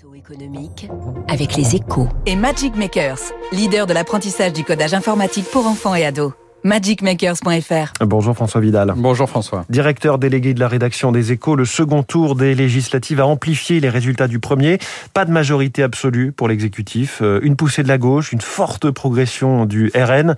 Édito économique avec les échos. Et Magic Makers, leader de l'apprentissage du codage informatique pour enfants et ados. magicmakers.fr. Bonjour François Vidal. Bonjour François. Directeur délégué de la rédaction des échos, le second tour des législatives a amplifié les résultats du premier. Pas de majorité absolue pour l'exécutif, euh, une poussée de la gauche, une forte progression du RN.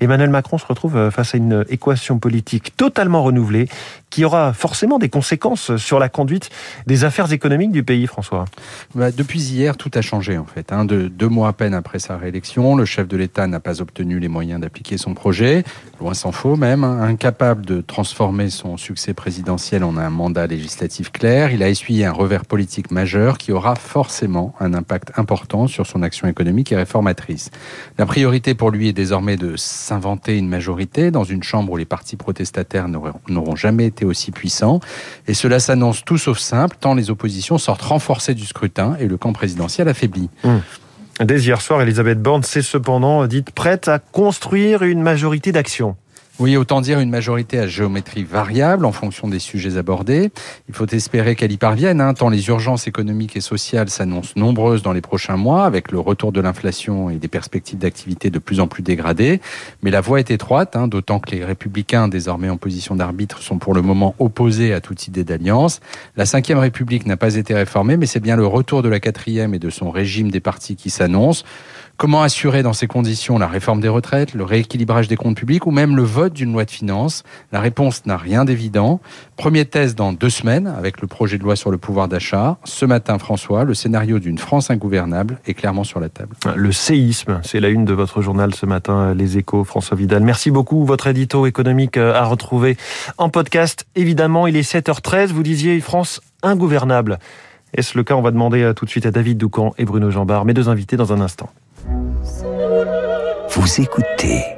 Emmanuel Macron se retrouve euh, face à une équation politique totalement renouvelée qui aura forcément des conséquences sur la conduite des affaires économiques du pays, François. Bah, depuis hier, tout a changé en fait. Hein. De, deux mois à peine après sa réélection, le chef de l'État n'a pas obtenu les moyens d'appliquer son projet, loin s'en faut même, hein. incapable de transformer son succès présidentiel en un mandat législatif clair. Il a essuyé un revers politique majeur qui aura forcément un impact important sur son action économique et réformatrice. La priorité pour lui est désormais de s'inventer une majorité dans une chambre où les partis protestataires n'auront jamais été aussi puissants. Et cela s'annonce tout sauf simple, tant les oppositions sortent renforcées du scrutin et le camp présidentiel affaibli. Hum. Dès hier soir, Elisabeth Borne s'est cependant dite prête à construire une majorité d'action. Oui, autant dire une majorité à géométrie variable en fonction des sujets abordés. Il faut espérer qu'elle y parvienne, hein, tant les urgences économiques et sociales s'annoncent nombreuses dans les prochains mois, avec le retour de l'inflation et des perspectives d'activité de plus en plus dégradées. Mais la voie est étroite, hein, d'autant que les républicains, désormais en position d'arbitre, sont pour le moment opposés à toute idée d'alliance. La Ve République n'a pas été réformée, mais c'est bien le retour de la quatrième et de son régime des partis qui s'annonce. Comment assurer dans ces conditions la réforme des retraites, le rééquilibrage des comptes publics ou même le vote d'une loi de finances La réponse n'a rien d'évident. Premier test dans deux semaines avec le projet de loi sur le pouvoir d'achat. Ce matin, François, le scénario d'une France ingouvernable est clairement sur la table. Le séisme, c'est la une de votre journal ce matin, Les Échos, François Vidal. Merci beaucoup. Votre édito économique euh, à retrouver en podcast. Évidemment, il est 7h13. Vous disiez France ingouvernable. Est-ce le cas? On va demander euh, tout de suite à David Doucan et Bruno Jambard, mes deux invités, dans un instant. Vous écoutez